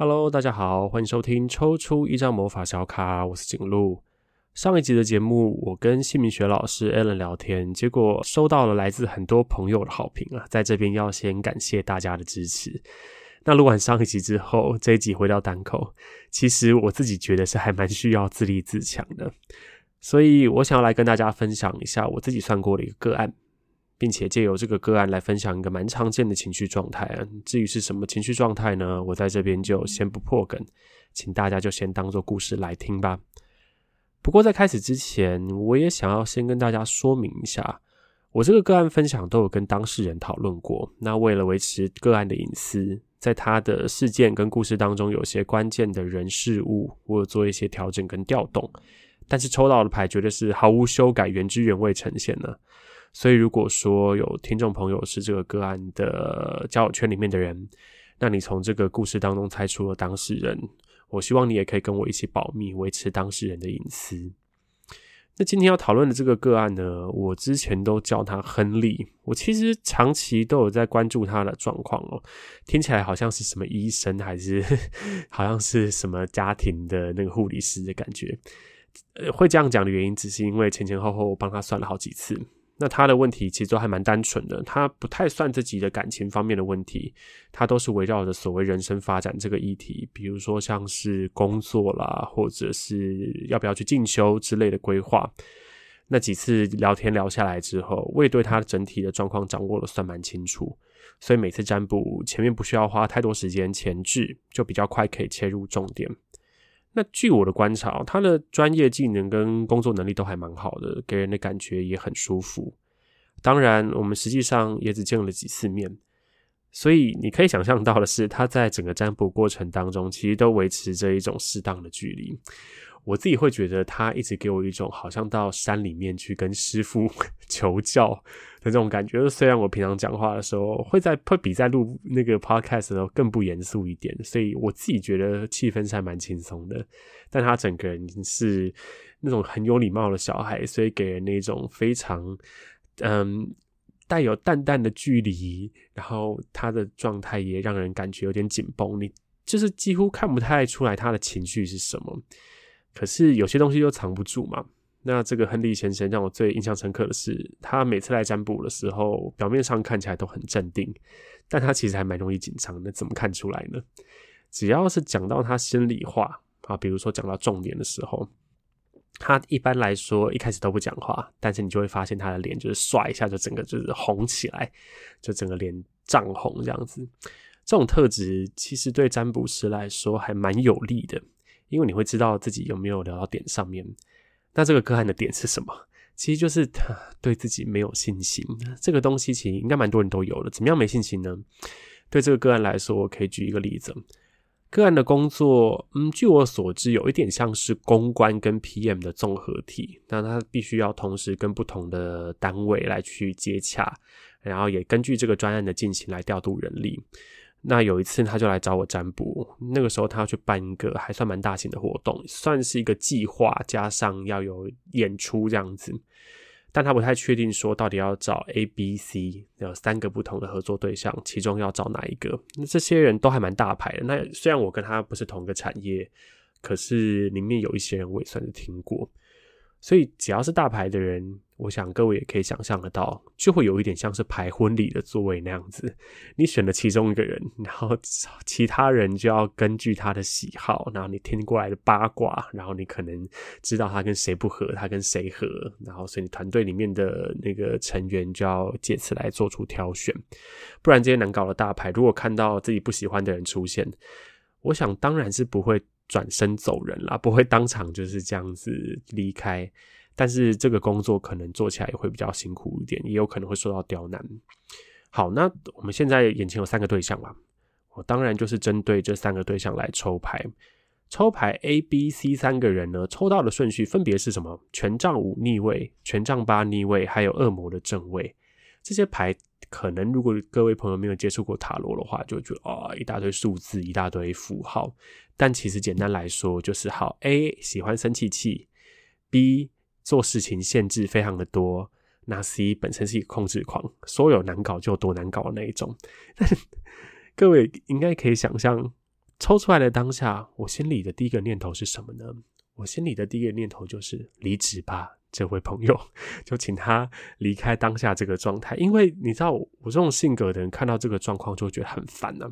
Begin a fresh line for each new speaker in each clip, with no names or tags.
Hello，大家好，欢迎收听抽出一张魔法小卡，我是景路。上一集的节目，我跟姓名学老师 Allen 聊天，结果收到了来自很多朋友的好评啊，在这边要先感谢大家的支持。那录完上一集之后，这一集回到单口，其实我自己觉得是还蛮需要自立自强的，所以我想要来跟大家分享一下我自己算过的一个个案。并且借由这个个案来分享一个蛮常见的情绪状态啊。至于是什么情绪状态呢？我在这边就先不破梗，请大家就先当做故事来听吧。不过在开始之前，我也想要先跟大家说明一下，我这个个案分享都有跟当事人讨论过。那为了维持个案的隐私，在他的事件跟故事当中，有些关键的人事物，我有做一些调整跟调动。但是抽到的牌绝对是毫无修改、原汁原味呈现的。所以，如果说有听众朋友是这个个案的交友圈里面的人，那你从这个故事当中猜出了当事人，我希望你也可以跟我一起保密，维持当事人的隐私。那今天要讨论的这个个案呢，我之前都叫他亨利，我其实长期都有在关注他的状况哦，听起来好像是什么医生，还是 好像是什么家庭的那个护理师的感觉。呃，会这样讲的原因，只是因为前前后后我帮他算了好几次。那他的问题其实都还蛮单纯的，他不太算自己的感情方面的问题，他都是围绕着所谓人生发展这个议题，比如说像是工作啦，或者是要不要去进修之类的规划。那几次聊天聊下来之后，我也对他整体的状况掌握的算蛮清楚，所以每次占卜前面不需要花太多时间前置，就比较快可以切入重点。那据我的观察，他的专业技能跟工作能力都还蛮好的，给人的感觉也很舒服。当然，我们实际上也只见了几次面，所以你可以想象到的是，他在整个占卜过程当中，其实都维持着一种适当的距离。我自己会觉得他一直给我一种好像到山里面去跟师傅 求教的这种感觉。虽然我平常讲话的时候会在会比在录那个 podcast 的时候更不严肃一点，所以我自己觉得气氛是还蛮轻松的。但他整个人是那种很有礼貌的小孩，所以给人那种非常嗯带有淡淡的距离，然后他的状态也让人感觉有点紧绷，你就是几乎看不太出来他的情绪是什么。可是有些东西又藏不住嘛。那这个亨利先生让我最印象深刻的是，他每次来占卜的时候，表面上看起来都很镇定，但他其实还蛮容易紧张的。怎么看出来呢？只要是讲到他心里话啊，比如说讲到重点的时候，他一般来说一开始都不讲话，但是你就会发现他的脸就是刷一下就整个就是红起来，就整个脸涨红这样子。这种特质其实对占卜师来说还蛮有利的。因为你会知道自己有没有聊到点上面，那这个个案的点是什么？其实就是他对自己没有信心。这个东西其实应该蛮多人都有的。怎么样没信心呢？对这个个案来说，我可以举一个例子。个案的工作，嗯，据我所知，有一点像是公关跟 PM 的综合体。那他必须要同时跟不同的单位来去接洽，然后也根据这个专案的进行来调度人力。那有一次，他就来找我占卜。那个时候，他要去办一个还算蛮大型的活动，算是一个计划，加上要有演出这样子。但他不太确定说到底要找 A、B、C 有三个不同的合作对象，其中要找哪一个？那这些人都还蛮大牌的。那虽然我跟他不是同个产业，可是里面有一些人我也算是听过。所以只要是大牌的人，我想各位也可以想象得到，就会有一点像是排婚礼的座位那样子。你选了其中一个人，然后其他人就要根据他的喜好，然后你听过来的八卦，然后你可能知道他跟谁不合，他跟谁合，然后所以你团队里面的那个成员就要借此来做出挑选。不然这些难搞的大牌，如果看到自己不喜欢的人出现，我想当然是不会。转身走人啦，不会当场就是这样子离开，但是这个工作可能做起来也会比较辛苦一点，也有可能会受到刁难。好，那我们现在眼前有三个对象嘛，我当然就是针对这三个对象来抽牌。抽牌 A、B、C 三个人呢，抽到的顺序分别是什么？权杖五逆位、权杖八逆位，还有恶魔的正位。这些牌可能如果各位朋友没有接触过塔罗的话，就觉得啊、一大堆数字，一大堆符号。但其实简单来说，就是好 A 喜欢生气气，B 做事情限制非常的多，那 C 本身是一个控制狂，说有难搞就多难搞的那一种。但各位应该可以想象，抽出来的当下，我心里的第一个念头是什么呢？我心里的第一个念头就是离职吧，这位朋友，就请他离开当下这个状态。因为你知道，我这种性格的人看到这个状况就会觉得很烦呢、啊，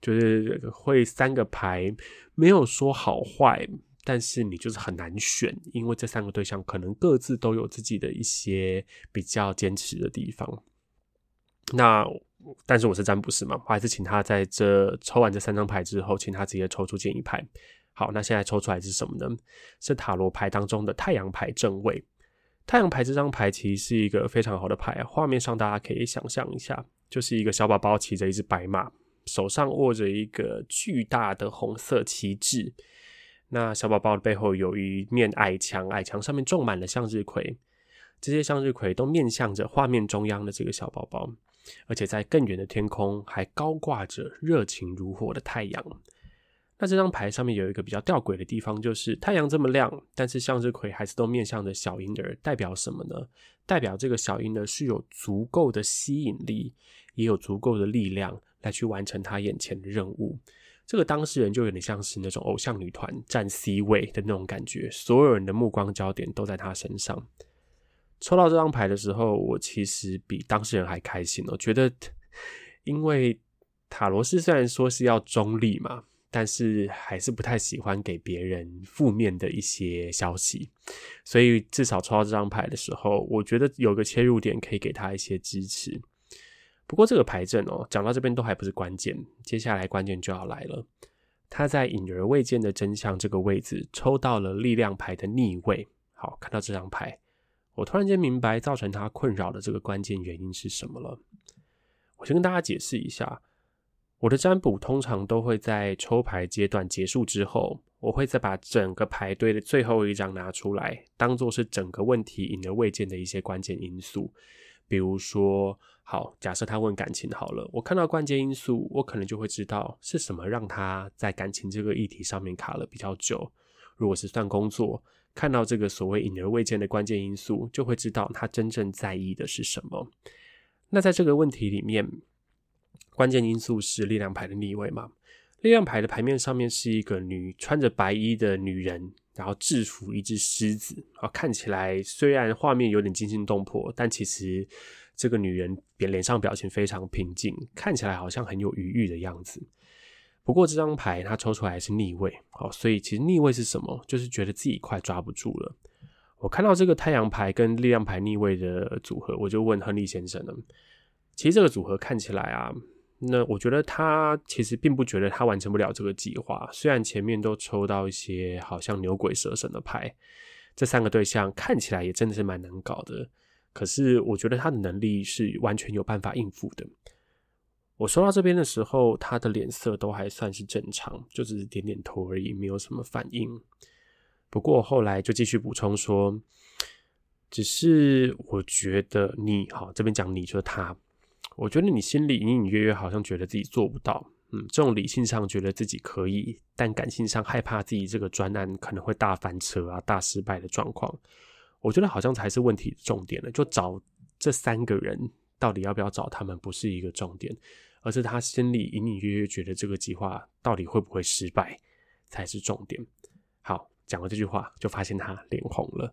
就是会三个牌没有说好坏，但是你就是很难选，因为这三个对象可能各自都有自己的一些比较坚持的地方。那但是我是占卜师嘛，我还是请他在这抽完这三张牌之后，请他直接抽出建议牌。好，那现在抽出来是什么呢？是塔罗牌当中的太阳牌正位。太阳牌这张牌其实是一个非常好的牌，画面上大家可以想象一下，就是一个小宝宝骑着一只白马，手上握着一个巨大的红色旗帜。那小宝宝的背后有一面矮墙，矮墙上面种满了向日葵，这些向日葵都面向着画面中央的这个小宝宝。而且在更远的天空还高挂着热情如火的太阳。那这张牌上面有一个比较吊诡的地方，就是太阳这么亮，但是向日葵还是都面向着小婴儿，代表什么呢？代表这个小婴儿是有足够的吸引力，也有足够的力量来去完成他眼前的任务。这个当事人就有点像是那种偶像女团占 C 位的那种感觉，所有人的目光焦点都在他身上。抽到这张牌的时候，我其实比当事人还开心。我觉得，因为塔罗斯虽然说是要中立嘛，但是还是不太喜欢给别人负面的一些消息，所以至少抽到这张牌的时候，我觉得有个切入点可以给他一些支持。不过这个牌阵哦，讲到这边都还不是关键，接下来关键就要来了。他在隐而未见的真相这个位置抽到了力量牌的逆位。好，看到这张牌。我突然间明白造成他困扰的这个关键原因是什么了。我先跟大家解释一下，我的占卜通常都会在抽牌阶段结束之后，我会再把整个牌堆的最后一张拿出来，当做是整个问题隐而未见的一些关键因素。比如说，好，假设他问感情好了，我看到关键因素，我可能就会知道是什么让他在感情这个议题上面卡了比较久。如果是算工作，看到这个所谓隐而未见的关键因素，就会知道他真正在意的是什么。那在这个问题里面，关键因素是力量牌的逆位嘛？力量牌的牌面上面是一个女穿着白衣的女人，然后制服一只狮子啊，看起来虽然画面有点惊心动魄，但其实这个女人脸脸上表情非常平静，看起来好像很有余裕的样子。不过这张牌它抽出来是逆位，好，所以其实逆位是什么？就是觉得自己快抓不住了。我看到这个太阳牌跟力量牌逆位的组合，我就问亨利先生了。其实这个组合看起来啊，那我觉得他其实并不觉得他完成不了这个计划。虽然前面都抽到一些好像牛鬼蛇神的牌，这三个对象看起来也真的是蛮难搞的。可是我觉得他的能力是完全有办法应付的。我说到这边的时候，他的脸色都还算是正常，就只是点点头而已，没有什么反应。不过后来就继续补充说，只是我觉得你，好，这边讲你就是他，我觉得你心里隐隐约约好像觉得自己做不到，嗯，这种理性上觉得自己可以，但感性上害怕自己这个专案可能会大翻车啊、大失败的状况，我觉得好像才是问题的重点了。就找这三个人，到底要不要找他们，不是一个重点。而是他心里隐隐约约觉得这个计划到底会不会失败才是重点。好，讲完这句话，就发现他脸红了，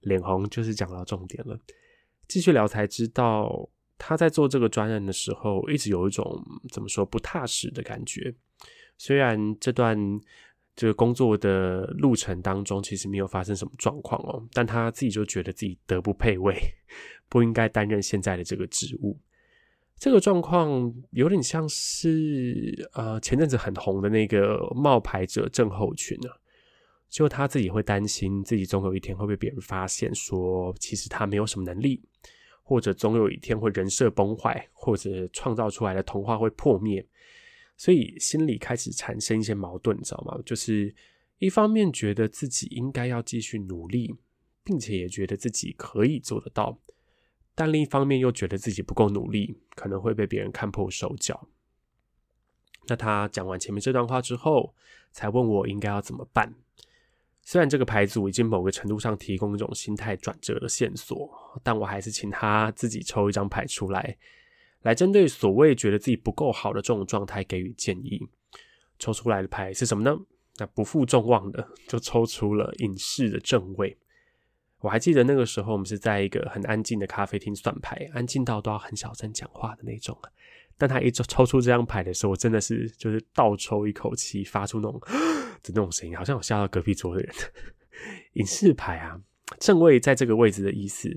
脸红就是讲到重点了。继续聊才知道，他在做这个专案的时候，一直有一种怎么说不踏实的感觉。虽然这段这个工作的路程当中，其实没有发生什么状况哦，但他自己就觉得自己德不配位，不应该担任现在的这个职务。这个状况有点像是呃前阵子很红的那个冒牌者症候群啊，就他自己会担心自己总有一天会被别人发现，说其实他没有什么能力，或者总有一天会人设崩坏，或者创造出来的童话会破灭，所以心里开始产生一些矛盾，你知道吗？就是一方面觉得自己应该要继续努力，并且也觉得自己可以做得到。但另一方面又觉得自己不够努力，可能会被别人看破手脚。那他讲完前面这段话之后，才问我应该要怎么办。虽然这个牌组已经某个程度上提供一种心态转折的线索，但我还是请他自己抽一张牌出来，来针对所谓觉得自己不够好的这种状态给予建议。抽出来的牌是什么呢？那不负众望的，就抽出了隐士的正位。我还记得那个时候，我们是在一个很安静的咖啡厅算牌，安静到都要很小声讲话的那种。但他一抽抽出这张牌的时候，我真的是就是倒抽一口气，发出那种的那种声音，好像有吓到隔壁桌的人。影视牌啊，正位在这个位置的意思，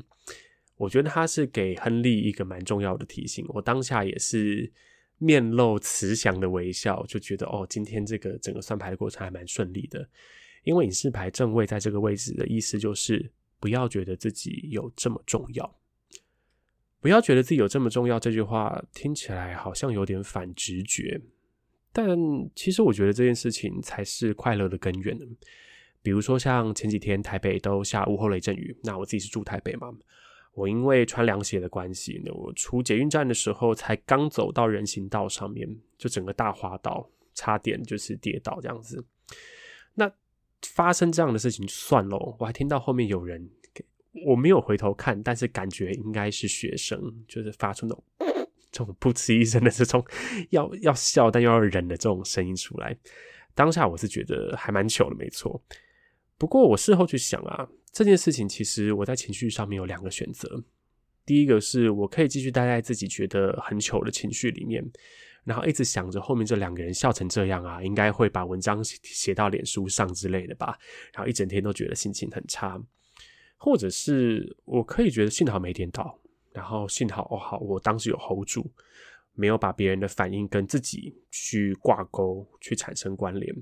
我觉得他是给亨利一个蛮重要的提醒。我当下也是面露慈祥的微笑，就觉得哦，今天这个整个算牌的过程还蛮顺利的。因为影视牌正位在这个位置的意思就是，不要觉得自己有这么重要。不要觉得自己有这么重要，这句话听起来好像有点反直觉，但其实我觉得这件事情才是快乐的根源。比如说像前几天台北都下午后雷阵雨，那我自己是住台北嘛，我因为穿凉鞋的关系，那我出捷运站的时候才刚走到人行道上面，就整个大滑倒，差点就是跌倒这样子。那发生这样的事情算了，我还听到后面有人。我没有回头看，但是感觉应该是学生，就是发出那种这种噗嗤一声的这种 要要笑但又要忍的这种声音出来。当下我是觉得还蛮糗的，没错。不过我事后去想啊，这件事情其实我在情绪上面有两个选择。第一个是我可以继续待在自己觉得很糗的情绪里面，然后一直想着后面这两个人笑成这样啊，应该会把文章写到脸书上之类的吧，然后一整天都觉得心情很差。或者是我可以觉得幸好没颠倒，然后幸好哦好，我当时有 hold 住，没有把别人的反应跟自己去挂钩，去产生关联。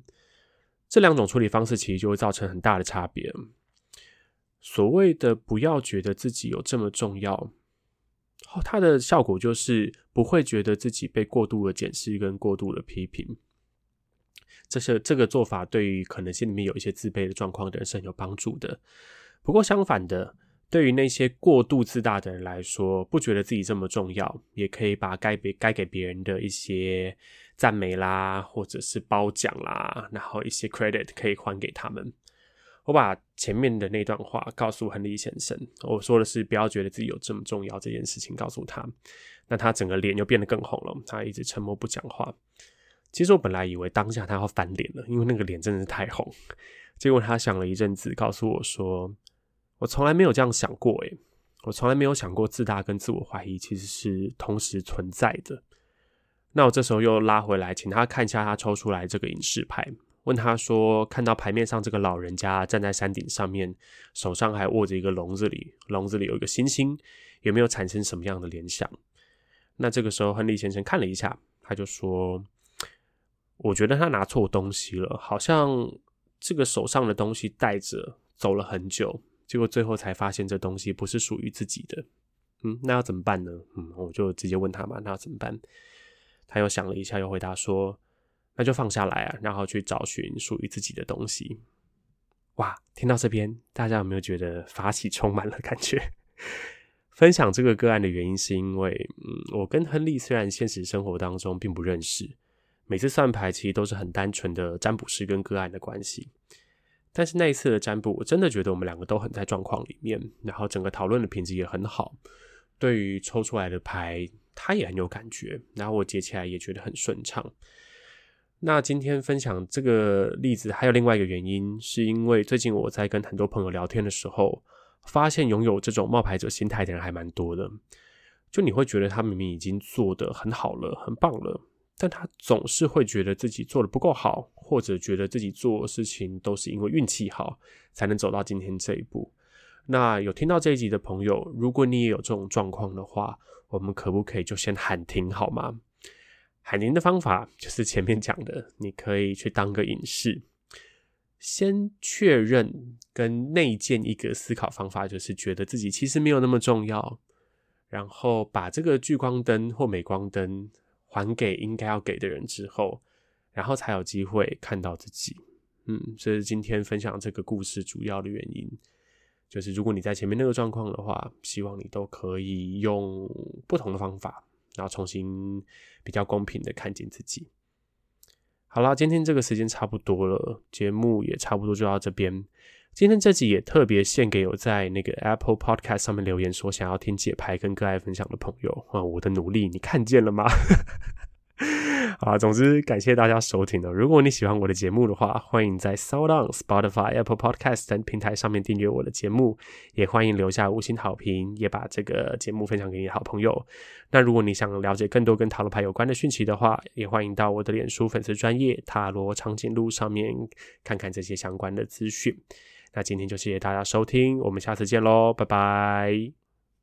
这两种处理方式其实就会造成很大的差别。所谓的不要觉得自己有这么重要，它的效果就是不会觉得自己被过度的检视跟过度的批评。这些这个做法对于可能心里面有一些自卑的状况的人是很有帮助的。不过相反的，对于那些过度自大的人来说，不觉得自己这么重要，也可以把该别该给别人的一些赞美啦，或者是褒奖啦，然后一些 credit 可以还给他们。我把前面的那段话告诉亨利先生，我说的是不要觉得自己有这么重要这件事情，告诉他，那他整个脸又变得更红了，他一直沉默不讲话。其实我本来以为当下他要翻脸了，因为那个脸真的是太红。结果他想了一阵子，告诉我说。我从来没有这样想过，诶，我从来没有想过自大跟自我怀疑其实是同时存在的。那我这时候又拉回来，请他看一下他抽出来这个隐士牌，问他说：看到牌面上这个老人家站在山顶上面，手上还握着一个笼子里，笼子里有一个星星，有没有产生什么样的联想？那这个时候，亨利先生看了一下，他就说：我觉得他拿错东西了，好像这个手上的东西带着走了很久。结果最后才发现这东西不是属于自己的，嗯，那要怎么办呢？嗯，我就直接问他嘛，那要怎么办？他又想了一下，又回答说：“那就放下来啊，然后去找寻属于自己的东西。”哇，听到这边，大家有没有觉得法喜充满了感觉？分享这个个案的原因是因为，嗯，我跟亨利虽然现实生活当中并不认识，每次算牌其实都是很单纯的占卜师跟个案的关系。但是那一次的占卜，我真的觉得我们两个都很在状况里面，然后整个讨论的品质也很好。对于抽出来的牌，他也很有感觉，然后我解起来也觉得很顺畅。那今天分享这个例子，还有另外一个原因，是因为最近我在跟很多朋友聊天的时候，发现拥有这种冒牌者心态的人还蛮多的。就你会觉得他明明已经做得很好了，很棒了。但他总是会觉得自己做得不够好，或者觉得自己做事情都是因为运气好才能走到今天这一步。那有听到这一集的朋友，如果你也有这种状况的话，我们可不可以就先喊停好吗？喊停的方法就是前面讲的，你可以去当个隐士，先确认跟内建一个思考方法，就是觉得自己其实没有那么重要，然后把这个聚光灯或镁光灯。还给应该要给的人之后，然后才有机会看到自己。嗯，这是今天分享这个故事主要的原因。就是如果你在前面那个状况的话，希望你都可以用不同的方法，然后重新比较公平的看见自己。好啦，今天这个时间差不多了，节目也差不多就到这边。今天这集也特别献给有在那个 Apple Podcast 上面留言说想要听解牌跟个案分享的朋友啊，我的努力你看见了吗？好，总之感谢大家收听了。如果你喜欢我的节目的话，欢迎在 SoundOn、Spotify、Apple Podcast 等平台上面订阅我的节目，也欢迎留下五星好评，也把这个节目分享给你好朋友。那如果你想了解更多跟塔罗牌有关的讯息的话，也欢迎到我的脸书粉丝专业塔罗长颈鹿上面看看这些相关的资讯。那今天就谢谢大家收听，我们下次见喽，拜拜。